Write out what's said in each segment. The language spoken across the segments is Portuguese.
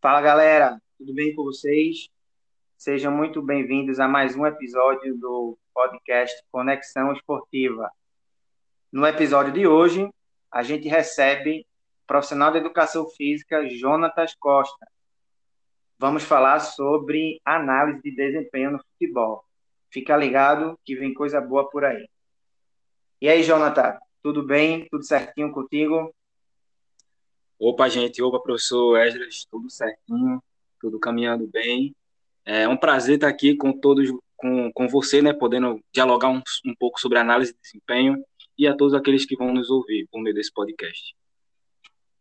Fala galera, tudo bem com vocês? Sejam muito bem-vindos a mais um episódio do podcast Conexão Esportiva. No episódio de hoje, a gente recebe o profissional de educação física Jonatas Costa. Vamos falar sobre análise de desempenho no futebol. Fica ligado que vem coisa boa por aí. E aí, Jonathan, tudo bem? Tudo certinho contigo? Opa, gente, opa, professor Esdras, tudo certinho, tudo caminhando bem. É um prazer estar aqui com todos, com, com você, né, podendo dialogar um, um pouco sobre análise de desempenho e a todos aqueles que vão nos ouvir por meio desse podcast.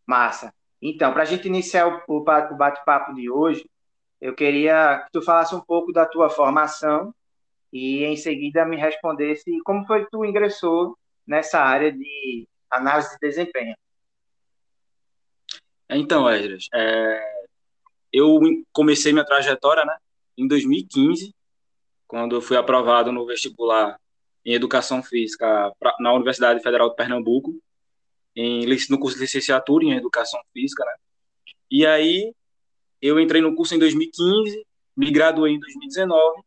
Massa. Então, para a gente iniciar o, o bate-papo de hoje, eu queria que tu falasse um pouco da tua formação e em seguida me respondesse como foi que tu ingressou nessa área de análise de desempenho. Então, Esdras, é, eu comecei minha trajetória né, em 2015, quando eu fui aprovado no vestibular em Educação Física pra, na Universidade Federal de Pernambuco, em, no curso de licenciatura em Educação Física, né? E aí eu entrei no curso em 2015, me graduei em 2019,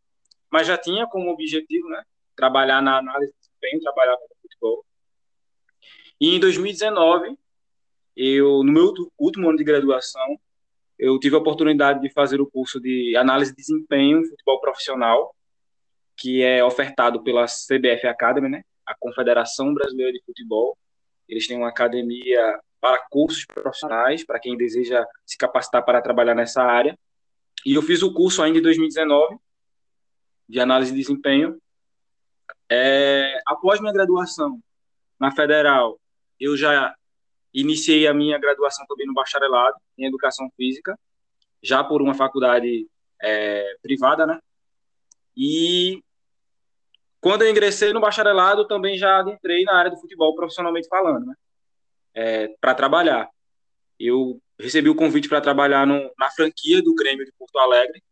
mas já tinha como objetivo, né, trabalhar na análise de desempenho, trabalhar com futebol. E em 2019 eu no meu último ano de graduação, eu tive a oportunidade de fazer o curso de análise de desempenho em futebol profissional, que é ofertado pela CBF Academy, né? A Confederação Brasileira de Futebol. Eles têm uma academia para cursos profissionais, para quem deseja se capacitar para trabalhar nessa área. E eu fiz o curso ainda em 2019 de análise de desempenho. É, após minha graduação na Federal, eu já Iniciei a minha graduação também no bacharelado em Educação Física, já por uma faculdade é, privada, né? E quando eu ingressei no bacharelado, também já entrei na área do futebol profissionalmente falando, né? É, para trabalhar. Eu recebi o convite para trabalhar no, na franquia do Grêmio de Porto Alegre,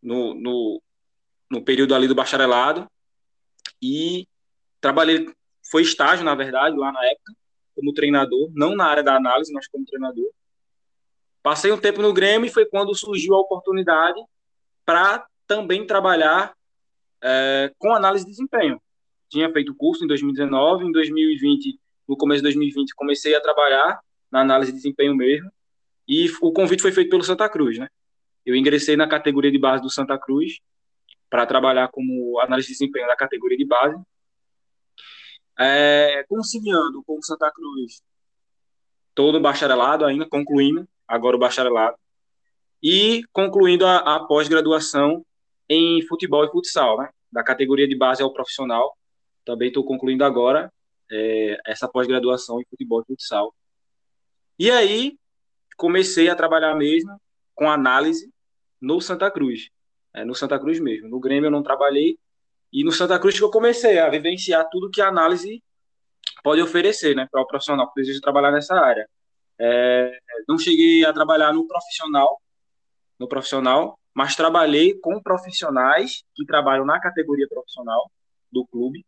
no, no, no período ali do bacharelado, e trabalhei, foi estágio, na verdade, lá na época, como treinador, não na área da análise, mas como treinador. Passei um tempo no Grêmio e foi quando surgiu a oportunidade para também trabalhar é, com análise de desempenho. Tinha feito curso em 2019, em 2020, no começo de 2020, comecei a trabalhar na análise de desempenho mesmo, e o convite foi feito pelo Santa Cruz, né? Eu ingressei na categoria de base do Santa Cruz para trabalhar como análise de desempenho da categoria de base é, conciliando com o Santa Cruz todo o bacharelado ainda, concluindo agora o bacharelado, e concluindo a, a pós-graduação em futebol e futsal, né? Da categoria de base ao profissional. Também estou concluindo agora é, essa pós-graduação em futebol e futsal. E aí comecei a trabalhar mesmo com análise no Santa Cruz, é, no Santa Cruz mesmo. No Grêmio eu não trabalhei, e no Santa Cruz que eu comecei a vivenciar tudo que a análise pode oferecer, né, para o profissional que deseja trabalhar nessa área. É, não cheguei a trabalhar no profissional, no profissional, mas trabalhei com profissionais que trabalham na categoria profissional do clube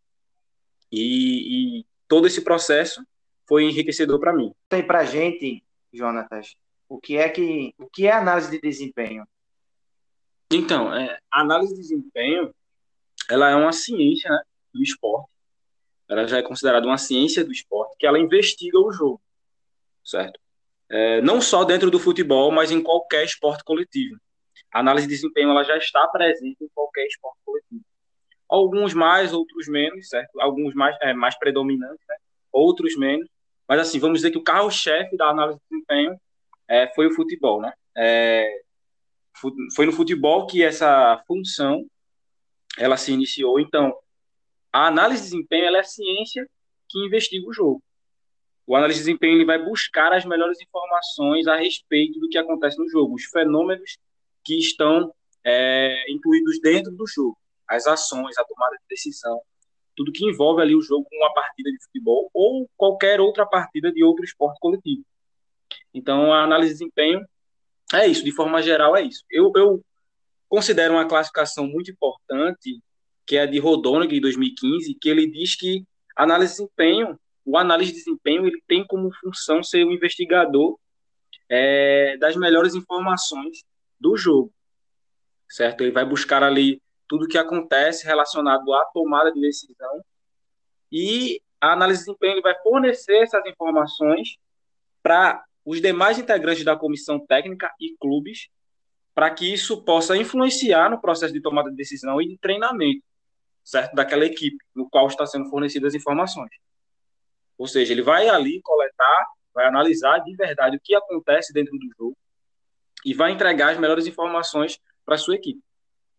e, e todo esse processo foi enriquecedor para mim. Tem para gente, Jonatas, o que é que o que é análise de desempenho? Então, é, análise de desempenho ela é uma ciência né, do esporte. Ela já é considerada uma ciência do esporte, que ela investiga o jogo, certo? É, não só dentro do futebol, mas em qualquer esporte coletivo. A análise de desempenho ela já está presente em qualquer esporte coletivo. Alguns mais, outros menos, certo? Alguns mais, é, mais predominantes, né? outros menos. Mas assim, vamos dizer que o carro-chefe da análise de desempenho é, foi o futebol, né? É, foi no futebol que essa função ela se iniciou. Então, a análise de desempenho é a ciência que investiga o jogo. O análise de desempenho ele vai buscar as melhores informações a respeito do que acontece no jogo, os fenômenos que estão é, incluídos dentro do jogo, as ações, a tomada de decisão, tudo que envolve ali o jogo, uma partida de futebol ou qualquer outra partida de outro esporte coletivo. Então, a análise de desempenho é isso, de forma geral é isso. Eu, eu considero uma classificação muito importante que é de Rodonick, de 2015, que ele diz que análise de desempenho, o análise de desempenho, ele tem como função ser o investigador é, das melhores informações do jogo, certo? Ele vai buscar ali tudo que acontece relacionado à tomada de decisão e a análise de desempenho ele vai fornecer essas informações para os demais integrantes da comissão técnica e clubes para que isso possa influenciar no processo de tomada de decisão e de treinamento, certo? Daquela equipe no qual está sendo fornecidas as informações. Ou seja, ele vai ali coletar, vai analisar de verdade o que acontece dentro do jogo e vai entregar as melhores informações para sua equipe,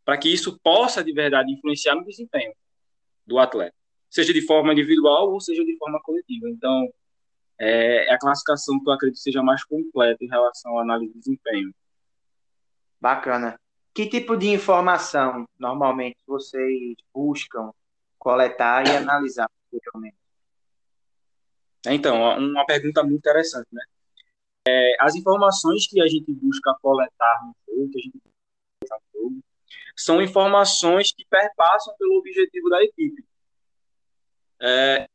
para que isso possa de verdade influenciar no desempenho do atleta, seja de forma individual ou seja de forma coletiva. Então, é, é a classificação que eu acredito seja mais completa em relação à análise de desempenho. Bacana. Que tipo de informação normalmente vocês buscam coletar e analisar posteriormente? Então, uma pergunta muito interessante, né? É, as informações que a gente busca coletar no jogo, que a gente no jogo, são informações que perpassam pelo objetivo da equipe. É,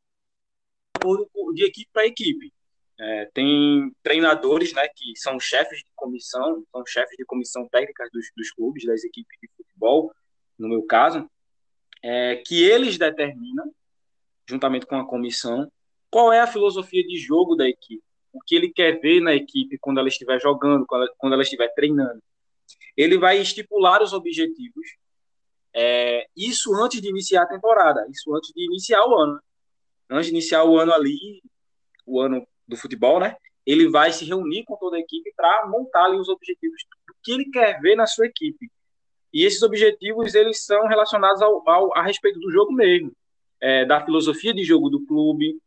de equipe para equipe. É, tem treinadores, né, que são chefes de comissão, são chefes de comissão técnica dos, dos clubes, das equipes de futebol, no meu caso, é, que eles determinam, juntamente com a comissão, qual é a filosofia de jogo da equipe, o que ele quer ver na equipe quando ela estiver jogando, quando ela, quando ela estiver treinando. Ele vai estipular os objetivos, é, isso antes de iniciar a temporada, isso antes de iniciar o ano. Antes de iniciar o ano ali, o ano do futebol, né? Ele vai se reunir com toda a equipe para montar ali os objetivos do que ele quer ver na sua equipe. E esses objetivos eles são relacionados ao, ao a respeito do jogo mesmo, é, da filosofia de jogo do clube,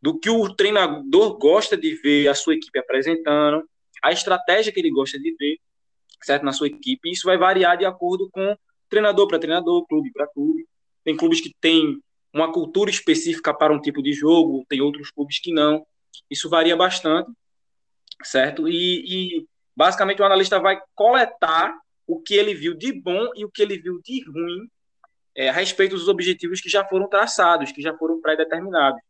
do que o treinador gosta de ver a sua equipe apresentando, a estratégia que ele gosta de ver, certo, na sua equipe. Isso vai variar de acordo com treinador para treinador, clube para clube. Tem clubes que têm uma cultura específica para um tipo de jogo, tem outros clubes que não. Isso varia bastante, certo? E, e basicamente o analista vai coletar o que ele viu de bom e o que ele viu de ruim é, a respeito dos objetivos que já foram traçados, que já foram pré-determinados.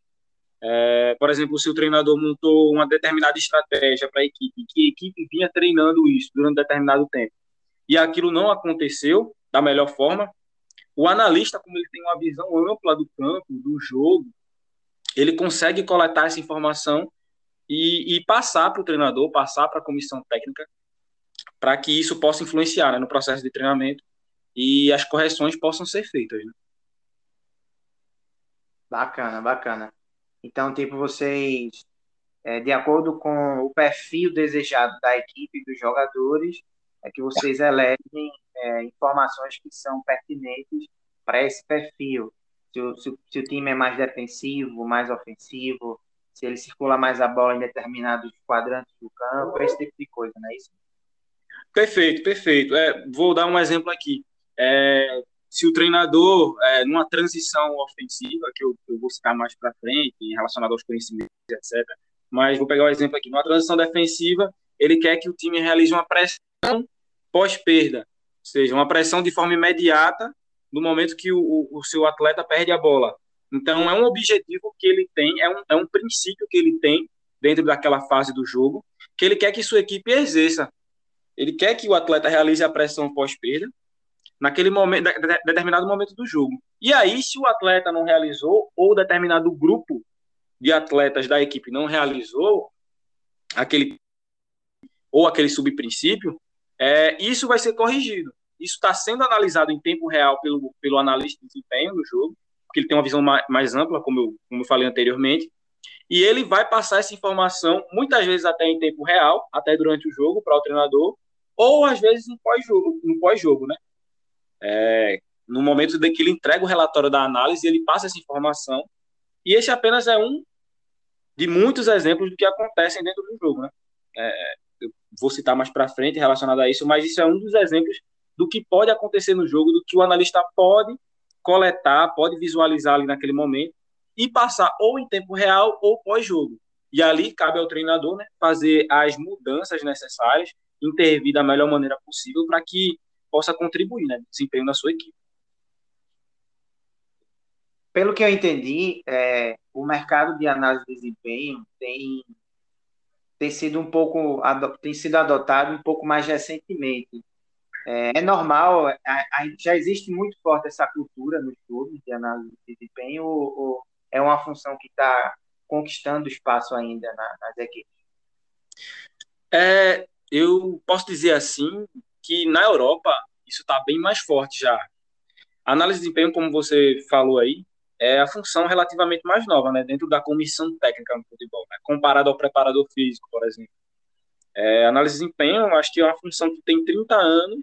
É, por exemplo, se o treinador montou uma determinada estratégia para a equipe, que a equipe vinha treinando isso durante um determinado tempo, e aquilo não aconteceu da melhor forma, o analista, como ele tem uma visão ampla do campo, do jogo, ele consegue coletar essa informação e, e passar para o treinador, passar para a comissão técnica, para que isso possa influenciar né, no processo de treinamento e as correções possam ser feitas. Né? Bacana, bacana. Então, tipo, vocês, é, de acordo com o perfil desejado da equipe dos jogadores, é que vocês elegem é, informações que são pertinentes para esse perfil se o, se, se o time é mais defensivo, mais ofensivo, se ele circula mais a bola em determinados quadrantes do campo, esse tipo de coisa, não é isso? Perfeito, perfeito. É, vou dar um exemplo aqui. É, se o treinador, é, numa transição ofensiva, que eu, eu vou citar mais para frente, relacionado aos conhecimentos, etc., mas vou pegar um exemplo aqui. Numa transição defensiva, ele quer que o time realize uma pressão pós-perda, seja, uma pressão de forma imediata no momento que o, o seu atleta perde a bola. Então, é um objetivo que ele tem, é um, é um princípio que ele tem dentro daquela fase do jogo, que ele quer que sua equipe exerça. Ele quer que o atleta realize a pressão pós-perda naquele momento, de, de, determinado momento do jogo. E aí, se o atleta não realizou, ou determinado grupo de atletas da equipe não realizou aquele ou aquele subprincípio, é, isso vai ser corrigido. Isso está sendo analisado em tempo real pelo, pelo analista de desempenho do jogo, porque ele tem uma visão mais, mais ampla, como eu, como eu falei anteriormente, e ele vai passar essa informação, muitas vezes até em tempo real, até durante o jogo, para o treinador, ou às vezes no pós-jogo, no pós-jogo, né? É, no momento de que ele entrega o relatório da análise, ele passa essa informação, e esse apenas é um de muitos exemplos do que acontecem dentro do jogo, né? É, vou citar mais para frente relacionado a isso, mas isso é um dos exemplos do que pode acontecer no jogo, do que o analista pode coletar, pode visualizar ali naquele momento e passar ou em tempo real ou pós-jogo. E ali cabe ao treinador né, fazer as mudanças necessárias, intervir da melhor maneira possível para que possa contribuir né, no desempenho da sua equipe. pelo que eu entendi, é, o mercado de análise de desempenho tem, tem sido um pouco tem sido adotado um pouco mais recentemente. É, é normal, a, a, já existe muito forte essa cultura nos clubes de análise de desempenho, ou, ou é uma função que está conquistando espaço ainda na, nas equipes? É, eu posso dizer assim que na Europa isso está bem mais forte já. A análise de desempenho, como você falou aí, é a função relativamente mais nova, né, dentro da comissão técnica no futebol, né, comparado ao preparador físico, por exemplo. É, análise de desempenho, acho que é uma função que tem 30 anos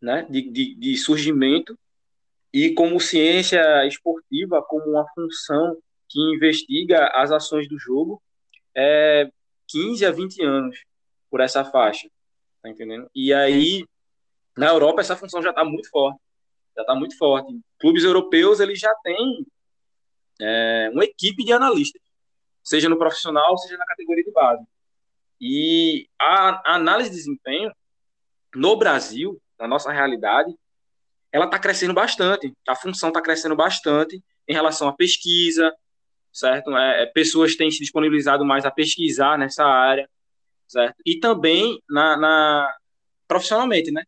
né, de, de, de surgimento e como ciência esportiva, como uma função que investiga as ações do jogo, é 15 a 20 anos por essa faixa, tá entendendo? E aí, na Europa, essa função já está muito forte já está muito forte. Clubes europeus eles já têm é, uma equipe de analistas, seja no profissional, seja na categoria de base. E a, a análise de desempenho no Brasil, na nossa realidade, ela está crescendo bastante. A função está crescendo bastante em relação à pesquisa, certo? É, é, pessoas têm se disponibilizado mais a pesquisar nessa área, certo? E também na, na profissionalmente, né?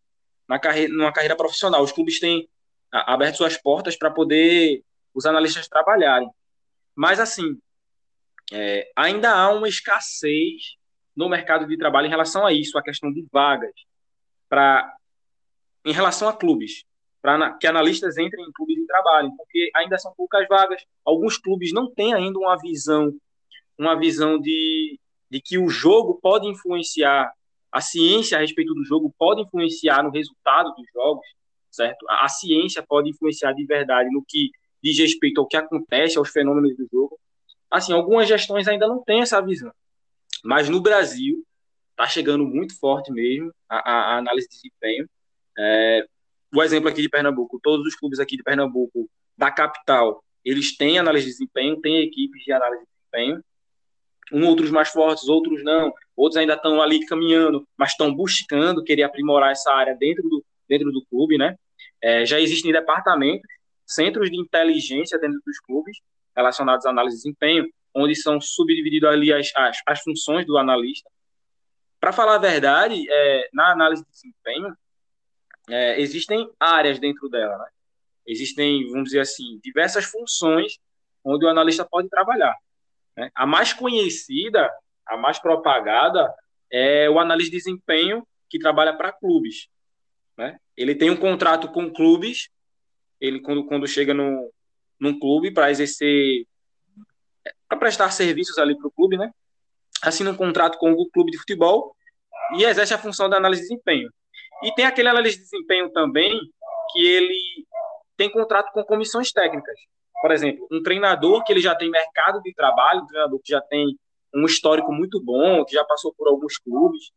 Na carreira, numa carreira profissional, os clubes têm aberto suas portas para poder os analistas trabalharem. Mas, assim, é, ainda há uma escassez no mercado de trabalho em relação a isso, a questão de vagas, para em relação a clubes, para que analistas entrem em clubes de trabalho, porque ainda são poucas vagas. Alguns clubes não têm ainda uma visão, uma visão de, de que o jogo pode influenciar, a ciência a respeito do jogo pode influenciar no resultado dos jogos certo? A, a ciência pode influenciar de verdade no que diz respeito ao que acontece, aos fenômenos do jogo. Assim, algumas gestões ainda não têm essa visão. Mas no Brasil, está chegando muito forte mesmo a, a, análise de desempenho. É, o exemplo aqui de Pernambuco, todos os clubes aqui de Pernambuco, da capital, eles têm análise de desempenho, têm equipes de análise de desempenho. Um, outros mais fortes, outros não. Outros ainda estão ali caminhando, mas estão buscando querer aprimorar essa área dentro do, dentro do clube, né? É, já existem departamentos, centros de inteligência dentro dos clubes relacionados à análise de desempenho, onde são subdivididas ali as, as, as, funções do analista. Para falar a verdade, é, na análise de desempenho, é, existem áreas dentro dela, né? Existem, vamos dizer assim, diversas funções onde o analista pode trabalhar. Né? A mais conhecida, a mais propagada, é o analista de desempenho que trabalha para clubes. Né? Ele tem um contrato com clubes, ele quando, quando chega no, num clube para exercer, para prestar serviços ali para o clube, né? assina um contrato com o clube de futebol e exerce a função da análise de desempenho. E tem aquele análise de desempenho também que ele tem contrato com comissões técnicas. Por exemplo, um treinador que ele já tem mercado de trabalho, um treinador que já tem um histórico muito bom, que já passou por alguns clubes,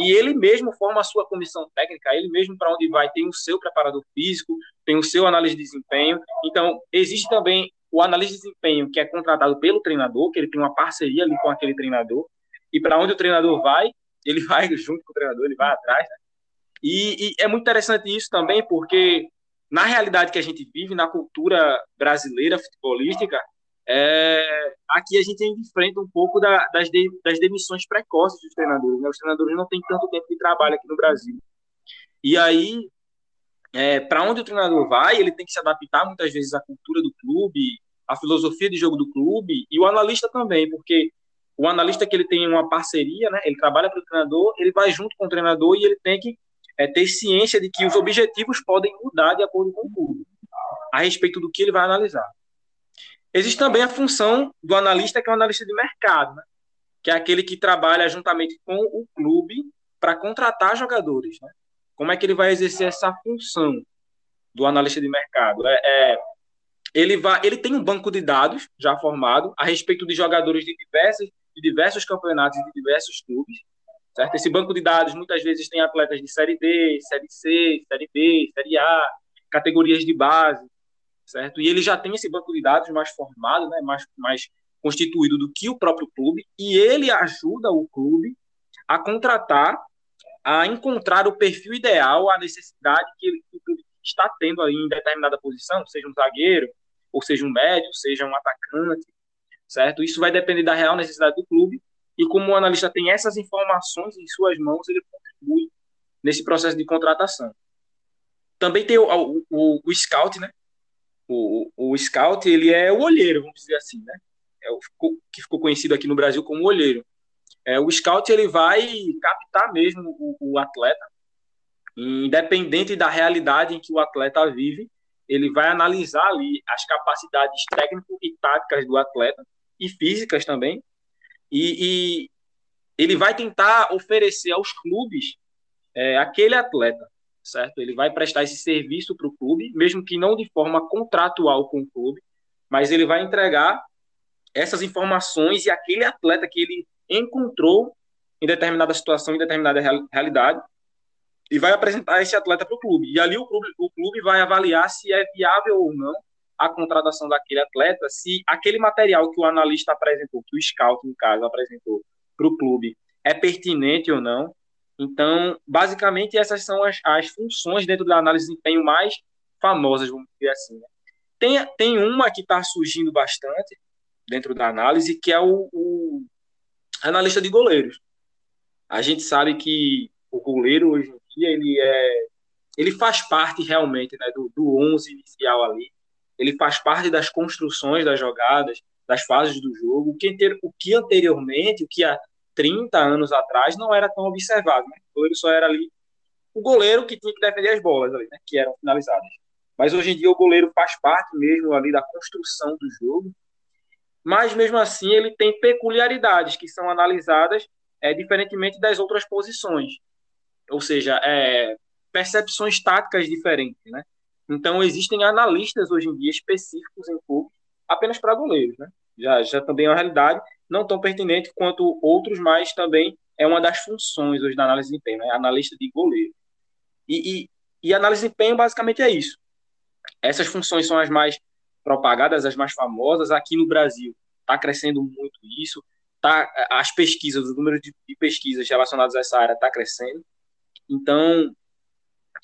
e ele mesmo forma a sua comissão técnica, ele mesmo para onde vai tem o seu preparador físico, tem o seu análise de desempenho. Então, existe também o analista de desempenho que é contratado pelo treinador, que ele tem uma parceria ali com aquele treinador, e para onde o treinador vai, ele vai junto com o treinador, ele vai atrás. Né? E, e é muito interessante isso também, porque na realidade que a gente vive, na cultura brasileira futebolística, é, aqui a gente enfrenta um pouco da, das, de, das demissões precoces dos treinadores. Né? Os treinadores não têm tanto tempo de trabalho aqui no Brasil. E aí, é, para onde o treinador vai, ele tem que se adaptar muitas vezes à cultura do clube, à filosofia de jogo do clube, e o analista também, porque o analista que ele tem uma parceria, né, ele trabalha para o treinador, ele vai junto com o treinador e ele tem que é, ter ciência de que os objetivos podem mudar de acordo com o clube, a respeito do que ele vai analisar. Existe também a função do analista, que é o analista de mercado, né? que é aquele que trabalha juntamente com o clube para contratar jogadores. Né? Como é que ele vai exercer essa função do analista de mercado? É, é, ele, vai, ele tem um banco de dados já formado a respeito de jogadores de diversos, de diversos campeonatos e de diversos clubes. Certo? Esse banco de dados muitas vezes tem atletas de Série D, Série C, Série B, Série A, categorias de base, certo? E ele já tem esse banco de dados mais formado, né, mais, mais constituído do que o próprio clube, e ele ajuda o clube a contratar, a encontrar o perfil ideal, a necessidade que, ele, o clube está tendo aí em determinada posição, seja um zagueiro, ou seja um médio, seja um atacante, certo? Isso vai depender da real necessidade do clube e como o analista tem essas informações em suas mãos, ele contribui nesse processo de contratação. Também tem o, o, o scout, né? O, o, scout, ele é o olheiro, vamos dizer assim, né? É o que ficou conhecido aqui no Brasil como olheiro. É, o scout, ele vai captar mesmo o, o atleta, independente da realidade em que o atleta vive, ele vai analisar ali as capacidades técnicas e táticas do atleta e físicas também, e, e ele vai tentar oferecer aos clubes é, aquele atleta, certo? Ele vai prestar esse serviço para o clube, mesmo que não de forma contratual com o clube, mas ele vai entregar essas informações e aquele atleta que ele encontrou em determinada situação, em determinada realidade, e vai apresentar esse atleta para o clube. E ali o clube, o clube vai avaliar se é viável ou não a contratação daquele atleta, se aquele material que o analista apresentou, que o scout, no caso, apresentou para o clube, é pertinente ou não. Então, basicamente, essas são as, as funções dentro da análise de desempenho mais famosas, vamos dizer assim. Né? Tem, tem uma que está surgindo bastante dentro da análise, que é o, o analista de goleiros. A gente sabe que o goleiro, hoje em dia, ele é ele faz parte realmente né, do, do 11 inicial ali, ele faz parte das construções das jogadas, das fases do jogo, o que, anteriormente, o que há 30 anos atrás não era tão observado. Né? O goleiro só era ali o goleiro que tinha que defender as bolas ali, né? que eram finalizadas. Mas hoje em dia o goleiro faz parte mesmo ali da construção do jogo, mas mesmo assim ele tem peculiaridades que são analisadas é, diferentemente das outras posições, ou seja, é, percepções táticas diferentes, né? Então, existem analistas hoje em dia específicos em clubes apenas para goleiros, né? Já, já também é uma realidade, não tão pertinente quanto outros, mas também é uma das funções hoje da análise de desempenho, né? Analista de goleiro. E, e, e análise de desempenho basicamente é isso. Essas funções são as mais propagadas, as mais famosas. Aqui no Brasil está crescendo muito isso. Tá, as pesquisas, o número de, de pesquisas relacionadas a essa área está crescendo. Então,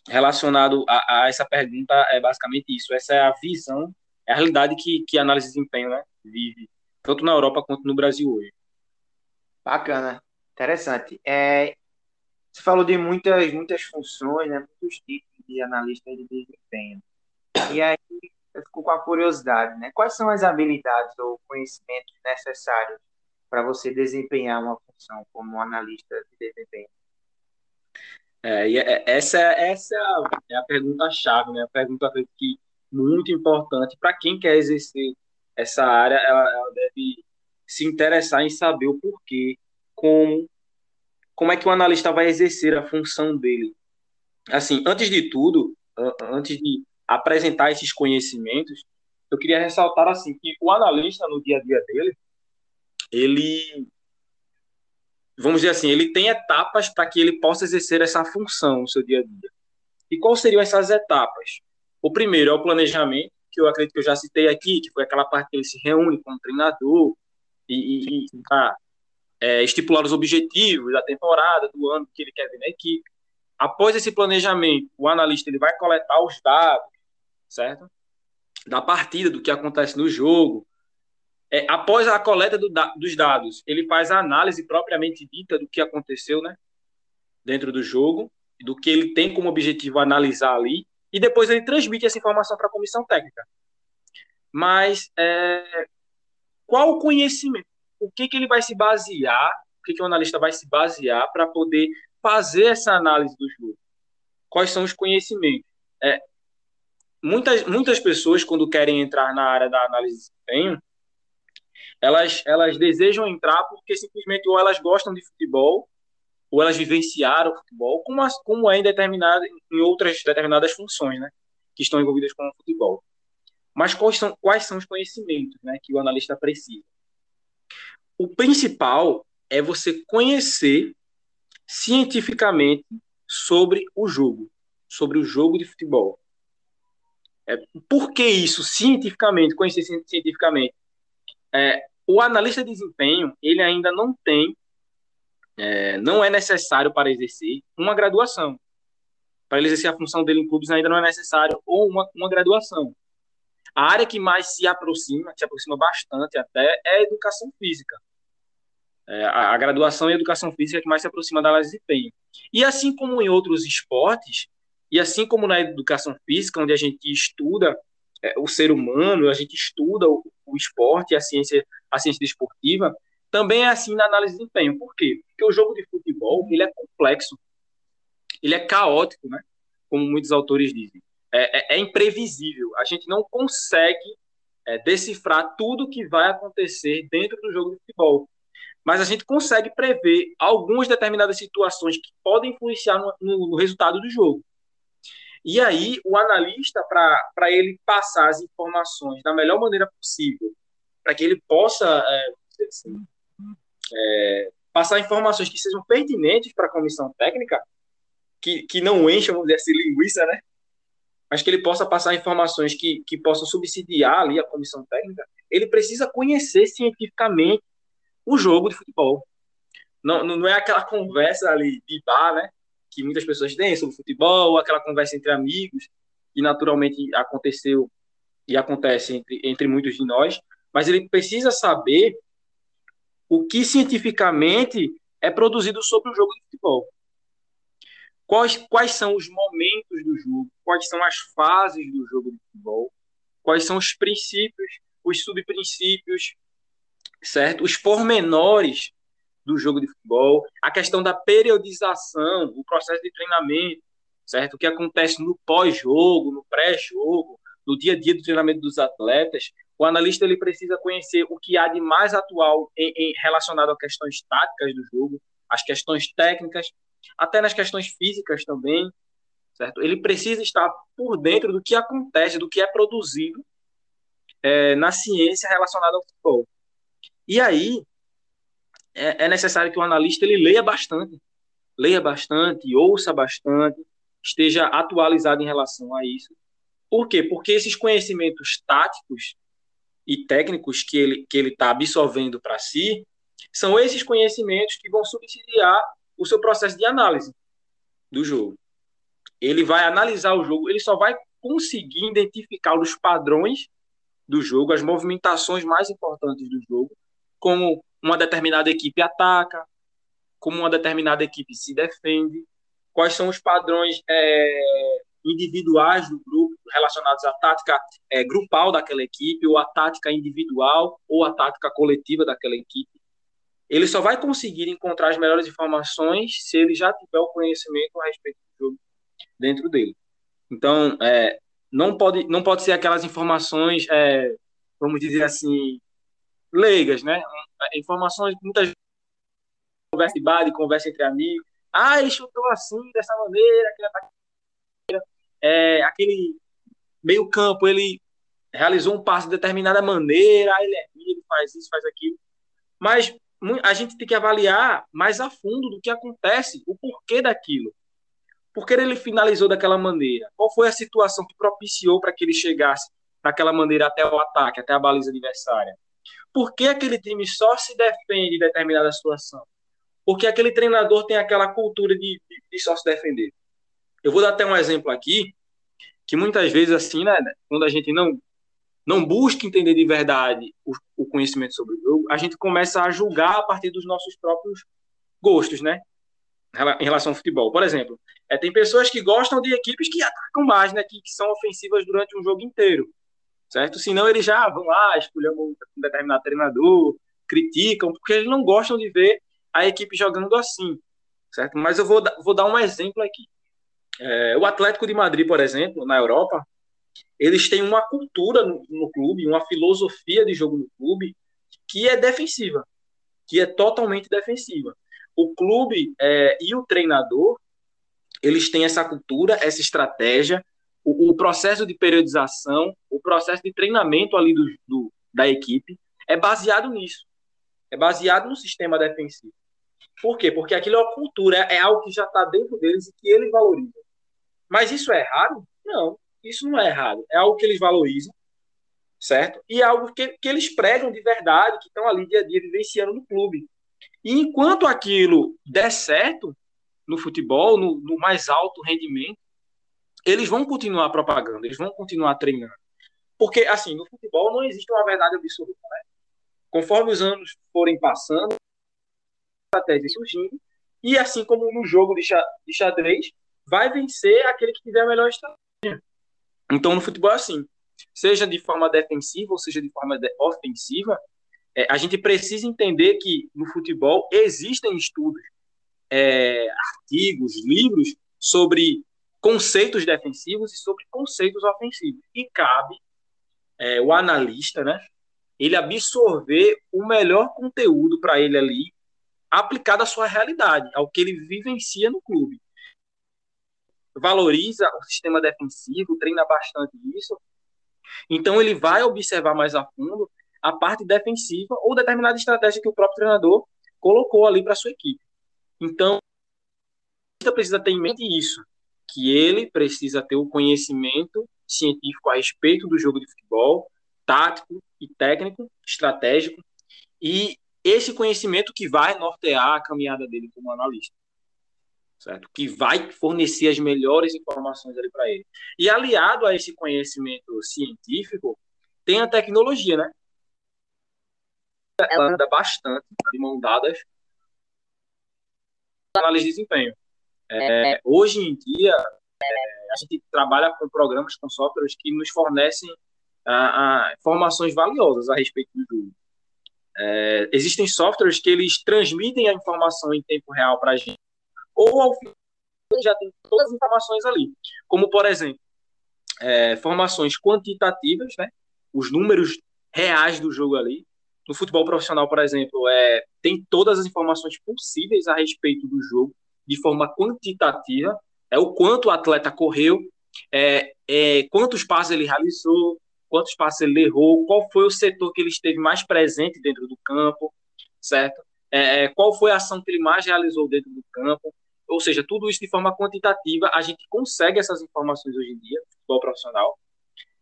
relacionado a, a, essa pergunta é basicamente isso. Essa é a visão, é a realidade que, que análise de desempenho né, vive, tanto na Europa quanto no Brasil hoje. Bacana, interessante. É, você falou de muitas, muitas funções, né, muitos tipos de analista de desempenho. E aí eu fico com a curiosidade, né? Quais são as habilidades ou conhecimentos necessários para você desempenhar uma função como analista de desempenho? É, é, essa, essa é a pergunta-chave, né? A pergunta que muito importante para quem quer exercer essa área, ela, ela, deve se interessar em saber o porquê, como, como é que o analista vai exercer a função dele. Assim, antes de tudo, antes de apresentar esses conhecimentos, eu queria ressaltar assim que o analista no dia a dia dele, ele vamos dizer assim, ele tem etapas para que ele possa exercer essa função no seu dia a dia. E quais seriam essas etapas? O primeiro é o planejamento, que eu acredito que eu já citei aqui, que foi aquela parte que ele se reúne com o treinador e, e, e tá, é, estipular os objetivos da temporada, do ano que ele quer ver na equipe. Após esse planejamento, o analista ele vai coletar os dados, certo? Da partida, do que acontece no jogo, é, após a coleta do, dos dados, ele faz a análise propriamente dita do que aconteceu, né? Dentro do jogo, do que ele tem como objetivo analisar ali, e depois ele transmite essa informação para a comissão técnica. Mas é, qual o conhecimento? O que, que ele vai se basear? O que, que o analista vai se basear para poder fazer essa análise do jogo? Quais são os conhecimentos? É, muitas, muitas pessoas, quando querem entrar na área da análise de desempenho, elas, elas desejam entrar porque simplesmente ou elas gostam de futebol, ou elas vivenciaram o futebol, como, as, como é em, determinada, em outras determinadas funções, né, que estão envolvidas com o futebol. Mas quais são, quais são os conhecimentos né, que o analista precisa? O principal é você conhecer cientificamente sobre o jogo, sobre o jogo de futebol. É, por que isso cientificamente, conhecer cientificamente? É, o analista de desempenho, ele ainda não tem, é, não é necessário para exercer uma graduação. Para ele exercer a função dele em clubes ainda não é necessário ou uma, uma graduação. A área que mais se aproxima, se aproxima bastante até, é a educação física. É, a, a, graduação em educação física é que mais se aproxima da análise de desempenho. E assim como em outros esportes, e assim como na educação física, onde a gente estuda é, o ser humano, a gente estuda o, o esporte, a ciência, a ciência desportiva, também é assim na análise de desempenho. Por quê? Porque o jogo de futebol ele é complexo, ele é caótico, né? Como muitos autores dizem. É, é, é imprevisível. A gente não consegue é, decifrar tudo que vai acontecer dentro do jogo de futebol. Mas a gente consegue prever algumas determinadas situações que podem influenciar no, no, no resultado do jogo. E aí, o analista, para ele passar as informações da melhor maneira possível, para que ele possa é, assim, é, passar informações que sejam pertinentes para a comissão técnica, que, que não encham, vamos dizer assim, linguiça, né? Mas que ele possa passar informações que, que possam subsidiar ali a comissão técnica, ele precisa conhecer cientificamente o jogo de futebol. Não, não é aquela conversa ali de bar, né? que muitas pessoas têm sobre futebol, aquela conversa entre amigos, que naturalmente aconteceu e acontece entre, entre muitos de nós, mas ele precisa saber o que cientificamente é produzido sobre o jogo de futebol. Quais, quais são os momentos do jogo, quais são as fases do jogo de futebol, quais são os princípios, os subprincípios, certo? Os pormenores do jogo de futebol, a questão da periodização, o processo de treinamento, certo? O que acontece no pós-jogo, no pré-jogo, no dia a dia do treinamento dos atletas, o analista ele precisa conhecer o que há de mais atual em, em, relacionado a questões táticas do jogo, as questões técnicas, até nas questões físicas também, certo? Ele precisa estar por dentro do que acontece, do que é produzido é, na ciência relacionada ao futebol. E aí, é, é necessário que o analista ele leia bastante, leia bastante, ouça bastante, esteja atualizado em relação a isso. Por quê? Porque esses conhecimentos táticos e técnicos que ele que ele está absorvendo para si são esses conhecimentos que vão subsidiar o seu processo de análise do jogo. Ele vai analisar o jogo, ele só vai conseguir identificar os padrões do jogo, as movimentações mais importantes do jogo, como uma determinada equipe ataca, como uma determinada equipe se defende, quais são os padrões é, individuais do grupo relacionados à tática é, grupal daquela equipe, ou à tática individual, ou à tática coletiva daquela equipe. Ele só vai conseguir encontrar as melhores informações se ele já tiver o conhecimento a respeito do jogo dentro dele. Então, é, não, pode, não pode ser aquelas informações, é, vamos dizer assim, leigas, né? Informações, muitas conversa de bar, conversa entre amigos. Ah, ele chutou assim, dessa maneira, aquele, é, aquele meio campo, ele realizou um passe de determinada maneira, ele é ele faz isso, faz aquilo. Mas a gente tem que avaliar mais a fundo do que acontece, o porquê daquilo. Por que ele finalizou daquela maneira? Qual foi a situação que propiciou para que ele chegasse daquela maneira até o ataque, até a baliza adversária? Por que aquele time só se defende em determinada situação? Porque aquele treinador tem aquela cultura de, de, de só se defender. Eu vou dar até um exemplo aqui, que muitas vezes, assim, né, quando a gente não, não busca entender de verdade o, o conhecimento sobre o jogo, a gente começa a julgar a partir dos nossos próprios gostos, né? Em relação ao futebol. Por exemplo, é, tem pessoas que gostam de equipes que atacam mais, né? Que, que são ofensivas durante um jogo inteiro certo? Senão eles já vão lá, escolher um determinado treinador, criticam, porque eles não gostam de ver a equipe jogando assim, certo? Mas eu vou, vou dar um exemplo aqui. É, o Atlético de Madrid, por exemplo, na Europa, eles têm uma cultura no, no clube, uma filosofia de jogo no clube que é defensiva, que é totalmente defensiva. O clube é, e o treinador, eles têm essa cultura, essa estratégia, o, o, processo de periodização, o processo de treinamento ali do, do, da equipe é baseado nisso. É baseado no sistema defensivo. Por quê? Porque aquilo é uma cultura, é, é algo que já está dentro deles e que eles valorizam. Mas isso é errado? Não, isso não é errado. É algo que eles valorizam, certo? E é algo que, que eles pregam de verdade, que estão ali dia a dia vivenciando no clube. E enquanto aquilo der certo no futebol, no, no mais alto rendimento, eles vão continuar propagando, eles vão continuar treinando. Porque, assim, no futebol não existe uma verdade absoluta, né? Conforme os anos forem passando, estratégias surgindo, e assim como no jogo de xadrez, vai vencer aquele que tiver a melhor estratégia. Então, no futebol é assim. Seja de forma defensiva ou seja de forma ofensiva, é, a gente precisa entender que no futebol existem estudos, é, artigos, livros sobre conceitos defensivos e sobre conceitos ofensivos. E cabe é, o analista, né, ele absorver o melhor conteúdo para ele ali, aplicado à sua realidade, ao que ele vivencia no clube. Valoriza o sistema defensivo, treina bastante isso. Então ele vai observar mais a fundo a parte defensiva ou determinada estratégia que o próprio treinador colocou ali para sua equipe. Então, precisa ter em mente isso, que ele precisa ter o conhecimento científico a respeito do jogo de futebol, tático e técnico, estratégico, e esse conhecimento que vai nortear a caminhada dele como analista. Certo? Que vai fornecer as melhores informações ali para ele. E aliado a esse conhecimento científico, tem a tecnologia, né? Ela anda bastante de mão dadas análise de desempenho. É, hoje em dia, é, a gente trabalha com programas, com softwares que nos fornecem a, a informações valiosas a respeito do jogo. É, existem softwares que eles transmitem a informação em tempo real para a gente, ou ao fim já tem todas as informações ali. Como, por exemplo, é, formações quantitativas, né? os números reais do jogo ali. No futebol profissional, por exemplo, é, tem todas as informações possíveis a respeito do jogo de forma quantitativa, é o quanto o atleta correu, é, é, quantos passos ele realizou, quantos passos ele errou, qual foi o setor que ele esteve mais presente dentro do campo, certo? É, é, qual foi a ação que ele mais realizou dentro do campo, ou seja, tudo isso de forma quantitativa, a gente consegue essas informações hoje em dia, futebol profissional,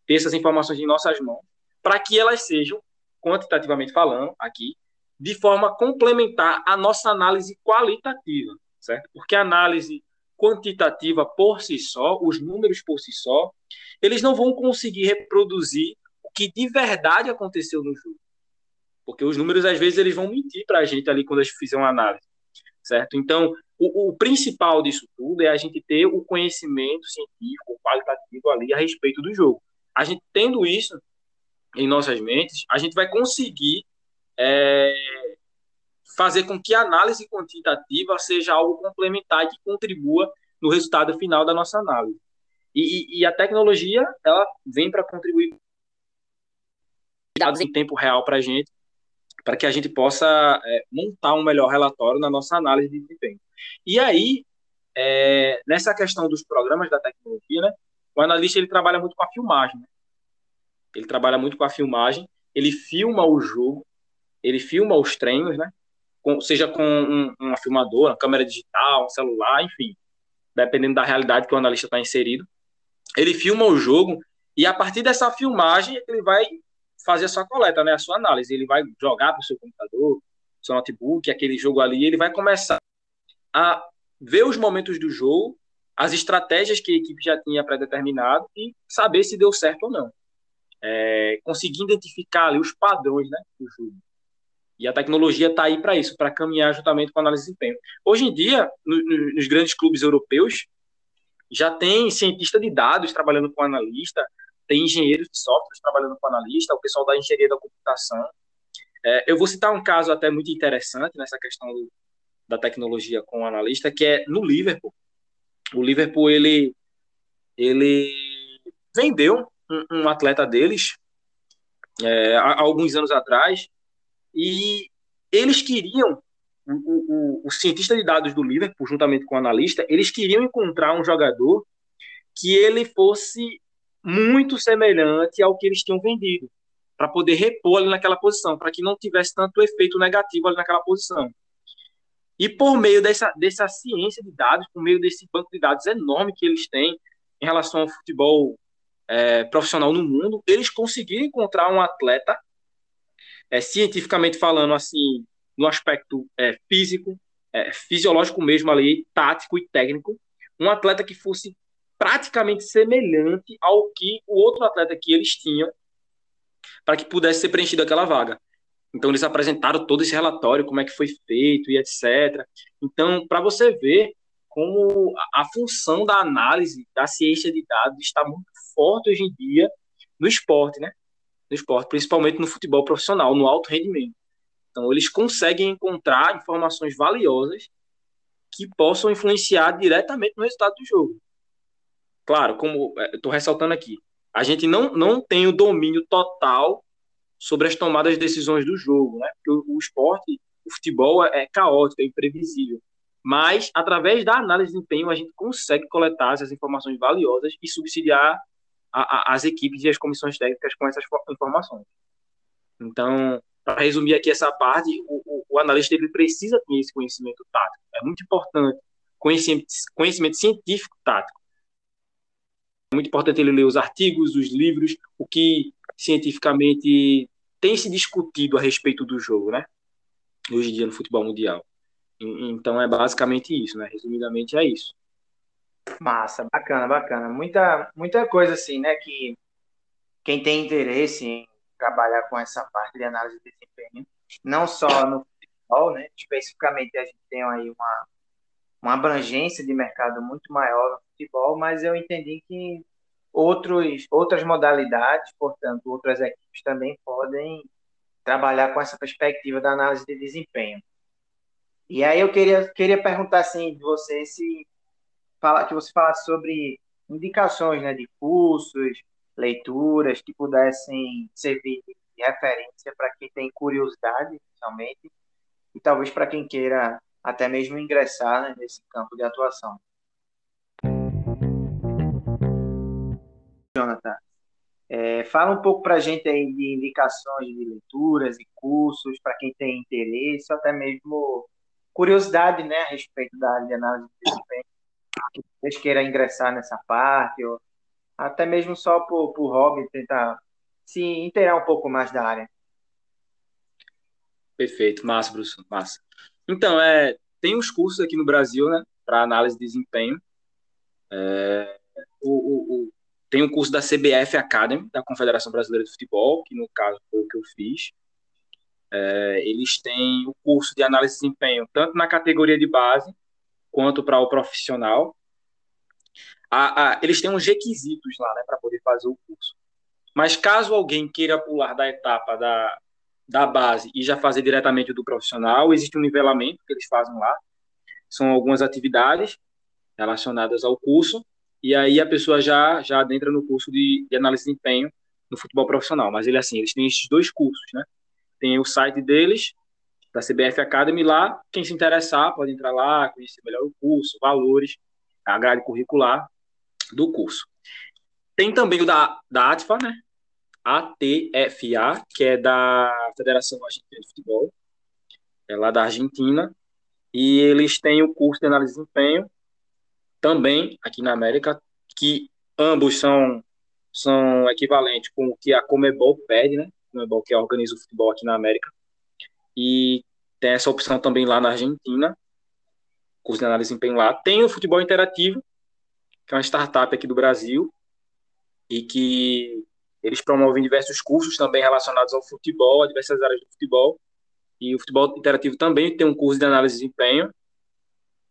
ter essas informações em nossas mãos, para que elas sejam, quantitativamente falando, aqui, de forma complementar à nossa análise qualitativa certo? Porque a análise quantitativa por si só, os números por si só, eles não vão conseguir reproduzir o que de verdade aconteceu no jogo. Porque os números, às vezes, eles vão mentir para a gente ali quando a gente fizer uma análise, certo? Então, o, o, principal disso tudo é a gente ter o conhecimento científico, qualitativo ali a respeito do jogo. A gente tendo isso em nossas mentes, a gente vai conseguir é, fazer com que a análise quantitativa seja algo complementar e que contribua no resultado final da nossa análise. E, e a tecnologia, ela vem para contribuir dados em tempo real para a gente, para que a gente possa é, montar um melhor relatório na nossa análise de desempenho. E aí, é, nessa questão dos programas da tecnologia, né, o analista ele trabalha muito com a filmagem. Né? Ele trabalha muito com a filmagem, ele filma o jogo, ele filma os treinos, né? com, seja com um, uma filmadora, uma câmera digital, um celular, enfim, dependendo da realidade que o analista está inserido. Ele filma o jogo e a partir dessa filmagem ele vai fazer a sua coleta, né, a sua análise. Ele vai jogar para o seu computador, seu notebook, aquele jogo ali, ele vai começar a ver os momentos do jogo, as estratégias que a equipe já tinha pré-determinado e saber se deu certo ou não. É, conseguir identificar ali os padrões né, do jogo. E a tecnologia está aí para isso, para caminhar juntamente com a análise de desempenho. Hoje em dia, no, no, nos grandes clubes europeus, já tem cientista de dados trabalhando com analista, tem engenheiros de software trabalhando com analista, o pessoal da engenharia da computação. É, eu vou citar um caso até muito interessante nessa questão do, da tecnologia com analista, que é no Liverpool. O Liverpool, ele, ele vendeu um, um atleta deles é, há alguns anos atrás, e eles queriam, o, o, o, cientista de dados do Liverpool, juntamente com o analista, eles queriam encontrar um jogador que ele fosse muito semelhante ao que eles tinham vendido, para poder repor ali naquela posição, para que não tivesse tanto efeito negativo ali naquela posição. E por meio dessa, dessa ciência de dados, por meio desse banco de dados enorme que eles têm em relação ao futebol é, profissional no mundo, eles conseguiram encontrar um atleta é, cientificamente falando, assim, no aspecto é, físico, é, fisiológico mesmo ali, tático e técnico, um atleta que fosse praticamente semelhante ao que o outro atleta que eles tinham para que pudesse ser preenchida aquela vaga. Então eles apresentaram todo esse relatório, como é que foi feito e etc. Então, para você ver como a, função da análise da ciência de dados está muito forte hoje em dia no esporte, né? No esporte, principalmente no futebol profissional, no alto rendimento. Então, eles conseguem encontrar informações valiosas que possam influenciar diretamente no resultado do jogo. Claro, como é, estou ressaltando aqui, a gente não, não tem o domínio total sobre as tomadas de decisões do jogo, né? Porque o, esporte, o futebol é, é caótico, é imprevisível. Mas, através da análise de desempenho, a gente consegue coletar essas informações valiosas e subsidiar a, a, as equipes e as comissões técnicas com essas informações. Então, para resumir aqui essa parte, o, o, o, analista ele precisa ter esse conhecimento tático. É muito importante conhecimento, conhecimento científico tático. É muito importante ele ler os artigos, os livros, o que cientificamente tem se discutido a respeito do jogo, né? Hoje em dia no futebol mundial. Então é basicamente isso, né? Resumidamente é isso. Massa, bacana, bacana. Muita, muita coisa assim, né? Que quem tem interesse em trabalhar com essa parte de análise de desempenho, não só no futebol, né? Especificamente a gente tem aí uma, uma abrangência de mercado muito maior futebol, mas eu entendi que outros, outras modalidades, portanto, outras equipes também podem trabalhar com essa perspectiva da análise de desempenho. E aí eu queria, queria perguntar assim de você se fala que você falasse sobre indicações né, de cursos, leituras que pudessem servir de referência para quem tem curiosidade, inicialmente, e talvez para quem queira até mesmo ingressar né, nesse campo de atuação. Jonathan, é, fala um pouco para a gente aí de indicações de leituras e cursos para quem tem interesse, até mesmo curiosidade né, a respeito da área de análise de desempenho, que vocês queiram ingressar nessa parte, ou até mesmo só por, por hobby, tentar se inteirar um pouco mais da área. Perfeito, massa, Bruce, massa. Então, é, tem uns cursos aqui no Brasil, né, para análise de desempenho. É, o, o, o, tem um curso da CBF Academy, da Confederação Brasileira de Futebol, que no caso foi o que eu fiz. É, eles têm o curso de análise de desempenho, tanto na categoria de base, quanto para o profissional. A, a, eles têm uns requisitos lá né, para poder fazer o curso. Mas caso alguém queira pular da etapa da, da base e já fazer diretamente do profissional, existe um nivelamento que eles fazem lá. São algumas atividades relacionadas ao curso, e aí a pessoa já, já adentra no curso de, de análise de desempenho no futebol profissional. Mas ele assim, eles têm esses dois cursos, né? Tem o site deles, da CBF Academy lá. Quem se interessar pode entrar lá, conhecer melhor o curso, valores, a grade curricular do curso. Tem também o da, da ATFA, né? ATFA, que é da Federação Argentina de Futebol, é lá da Argentina, e eles têm o curso de análise de desempenho, também aqui na América, que ambos são, são equivalentes com o que a Comebol pede, né? Comebol que organiza o futebol aqui na América, e tem essa opção também lá na Argentina, curso de análise de desempenho lá. Tem o futebol interativo, que é uma startup aqui do Brasil, e que eles promovem diversos cursos também relacionados ao futebol, a diversas áreas do futebol. E o futebol interativo também tem um curso de análise de desempenho.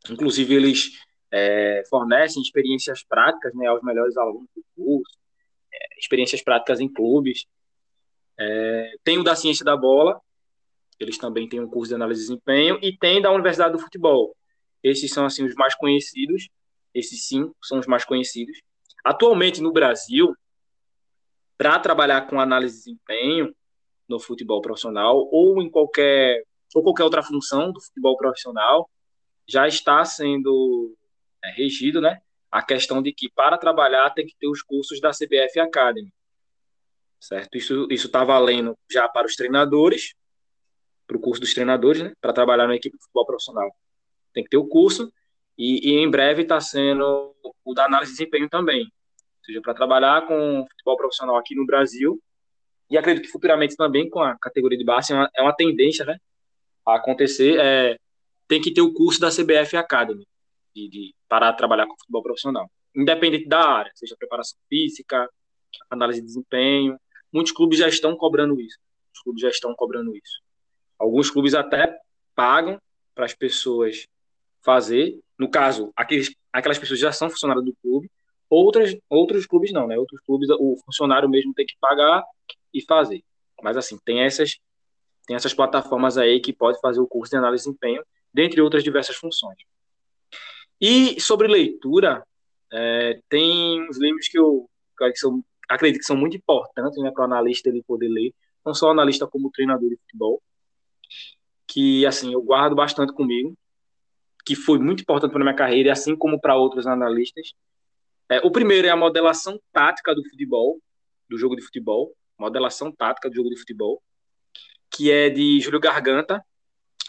Inclusive, eles é, fornecem experiências práticas né, aos melhores alunos do curso, é, experiências práticas em clubes. É, tem o da Ciência da Bola, eles também têm um curso de análise de desempenho, e tem da Universidade do Futebol. Esses são assim os mais conhecidos, esses sim são os mais conhecidos. Atualmente no Brasil, para trabalhar com análise de desempenho no futebol profissional ou em qualquer ou qualquer outra função do futebol profissional, já está sendo é, regido, né, a questão de que para trabalhar tem que ter os cursos da CBF Academy, certo? Isso isso está valendo já para os treinadores, para o curso dos treinadores, né, para trabalhar na equipe de futebol profissional. Tem que ter o curso e, e em breve está sendo o da análise de desempenho também, ou seja, para trabalhar com futebol profissional aqui no Brasil e acredito que futuramente também com a categoria de base é uma, é uma tendência, né, a acontecer. É, tem que ter o curso da CBF Academy de, de para trabalhar com futebol profissional, independente da área, seja preparação física, análise de desempenho, muitos clubes já estão cobrando isso. Os clubes já estão cobrando isso. Alguns clubes até pagam para as pessoas fazer. No caso, aqueles, aquelas pessoas já são funcionários do clube. Outras, outros clubes não, né? Outros clubes o funcionário mesmo tem que pagar e fazer. Mas assim, tem essas tem essas plataformas aí que pode fazer o curso de análise de desempenho, dentre outras diversas funções. E sobre leitura, é, tem uns livros que eu, que acredito que são muito importantes né, para o analista ele poder ler, não só analista como treinador de futebol, que assim eu guardo bastante comigo, que foi muito importante para minha carreira, assim como para outros analistas. É, o primeiro é a modelação tática do futebol, do jogo de futebol, modelação tática do jogo de futebol, que é de Júlio Garganta.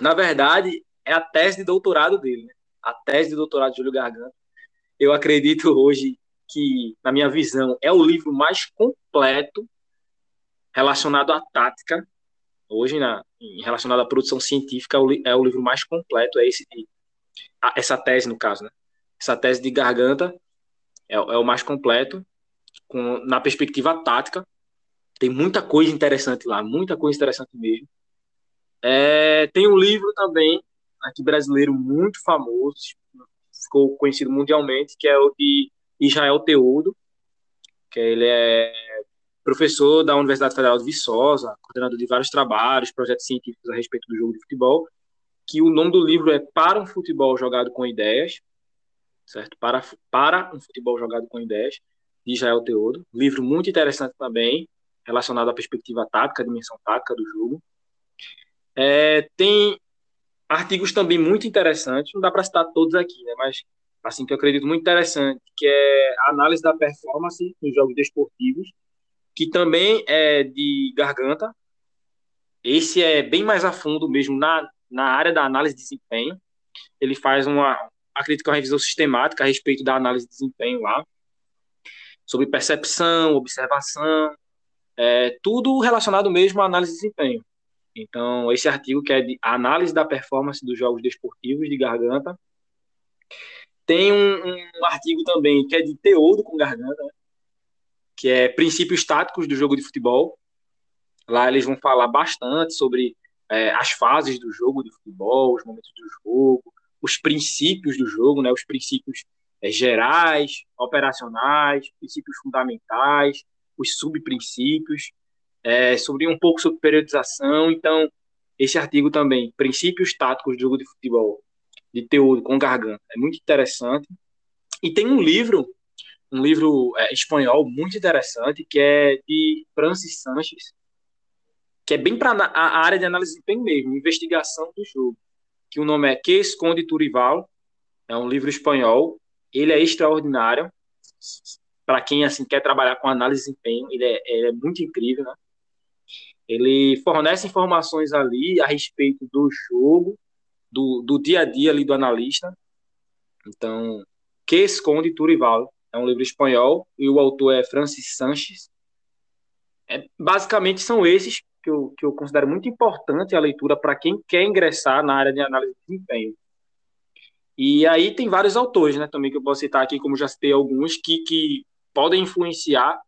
Na verdade, é a tese de doutorado dele, né? A tese de doutorado de Júlio Garganta. Eu acredito hoje que, na minha visão, é o livro mais completo relacionado à tática. Hoje, na, relacionado à produção científica, é o, é o livro mais completo, é esse essa tese, no caso, né? Essa tese de Garganta é, é o mais completo, com, na perspectiva tática, tem muita coisa interessante lá, muita coisa interessante mesmo. É, tem um livro também, aqui brasileiro, muito famoso, ficou conhecido mundialmente, que é o de Israel Teudo, que ele é professor da Universidade Federal de Viçosa, coordenador de vários trabalhos, projetos científicos a respeito do jogo de futebol, que o nome do livro é Para um Futebol Jogado com Ideias, certo? Para, para um Futebol Jogado com Ideias, de Israel Teodo. Livro muito interessante também, relacionado à perspectiva tática, à dimensão tática do jogo. É, tem artigos também muito interessantes, não dá para citar todos aqui, né, mas assim que eu acredito muito interessante, que é a análise da performance nos jogos desportivos, que também é de Garganta. Esse é bem mais a fundo mesmo na, na área da análise de desempenho. Ele faz uma, acredito que uma revisão sistemática a respeito da análise de desempenho lá, sobre percepção, observação, é, tudo relacionado mesmo à análise de desempenho. Então, esse artigo que é de análise da performance dos jogos desportivos de Garganta. Tem um, um artigo também que é de Teodo com Garganta, né? que é princípios táticos do jogo de futebol. Lá eles vão falar bastante sobre é, as fases do jogo de futebol, os momentos do jogo, os princípios do jogo, né? Os princípios é, gerais, operacionais, princípios fundamentais, os subprincípios, é, sobre um pouco sobre periodização. Então, esse artigo também, Princípios Táticos do Jogo de Futebol, de Teodo com Garganta, é muito interessante. E tem um livro, um livro é, espanhol muito interessante, que é de Francis Sanches, que é bem para a área de análise de desempenho mesmo, investigação do jogo, que o nome é Que Esconde Turival, é um livro espanhol, ele é extraordinário, para quem assim quer trabalhar com análise de desempenho, ele é, ele é muito incrível, né? Ele fornece informações ali a respeito do jogo, do, do dia a dia ali do analista. Então, Que Esconde Turival é um livro espanhol e o autor é Francis Sanches. É, basicamente são esses que eu, que eu considero muito importante a leitura para quem quer ingressar na área de análise de desempenho. E aí tem vários autores, né, também que eu posso citar aqui, como já citei alguns, que, que podem influenciar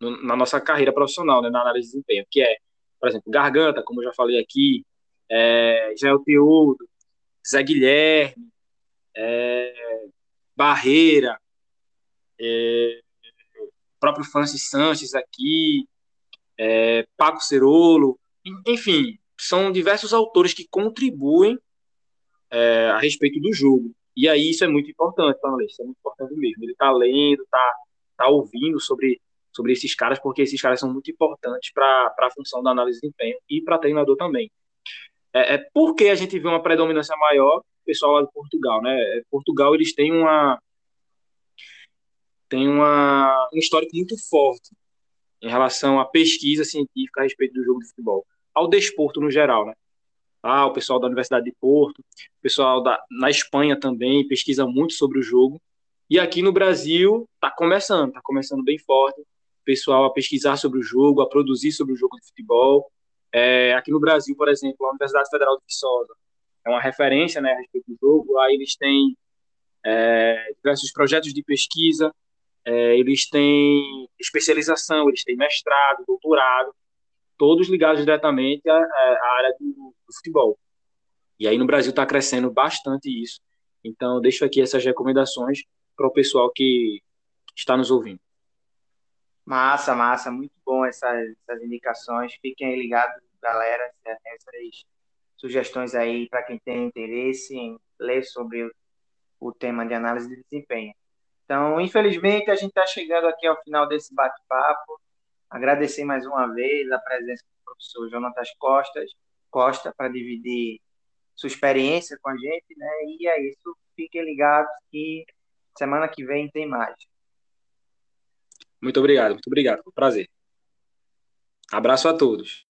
no, na nossa carreira profissional, né, na análise de desempenho, que é, por exemplo, Garganta, como eu já falei aqui, é, Jael Zé Guilherme, é, Barreira, é, próprio Francis Sanches aqui, é, Paco Cerolo, enfim, são diversos autores que contribuem é, a respeito do jogo. E aí isso é muito importante para o analista, é muito importante mesmo. Ele está lendo, está tá ouvindo sobre, sobre esses caras, porque esses caras são muito importantes para a função da análise de desempenho e para treinador também. É, é porque a gente vê uma predominância maior, pessoal lá de Portugal, né? É, Portugal eles têm uma tem uma, um histórico muito forte em relação à pesquisa científica a respeito do jogo de futebol, ao desporto no geral, né? Ah, o pessoal da Universidade de Porto, o pessoal da, na Espanha também pesquisa muito sobre o jogo. E aqui no Brasil está começando, está começando bem forte. Pessoal a pesquisar sobre o jogo, a produzir sobre o jogo de futebol. É, aqui no Brasil, por exemplo, a Universidade Federal de Viçosa é uma referência né, a respeito do jogo. Aí eles têm é, diversos projetos de pesquisa é, eles têm especialização, eles têm mestrado, doutorado, todos ligados diretamente à, à área do, do futebol. E aí no Brasil está crescendo bastante isso. Então, deixo aqui essas recomendações para o pessoal que está nos ouvindo. Massa, massa, muito bom essas, essas indicações. Fiquem ligados, galera, tem essas sugestões aí para quem tem interesse em ler sobre o, o tema de análise de desempenho. Então, infelizmente, a gente está chegando aqui ao final desse bate-papo. Agradecer mais uma vez a presença do professor Jonatas Costas, Costa para dividir sua experiência com a gente, né? E é isso. Fiquem ligados que semana que vem tem mais. Muito obrigado, muito obrigado. Foi um prazer. Abraço a todos.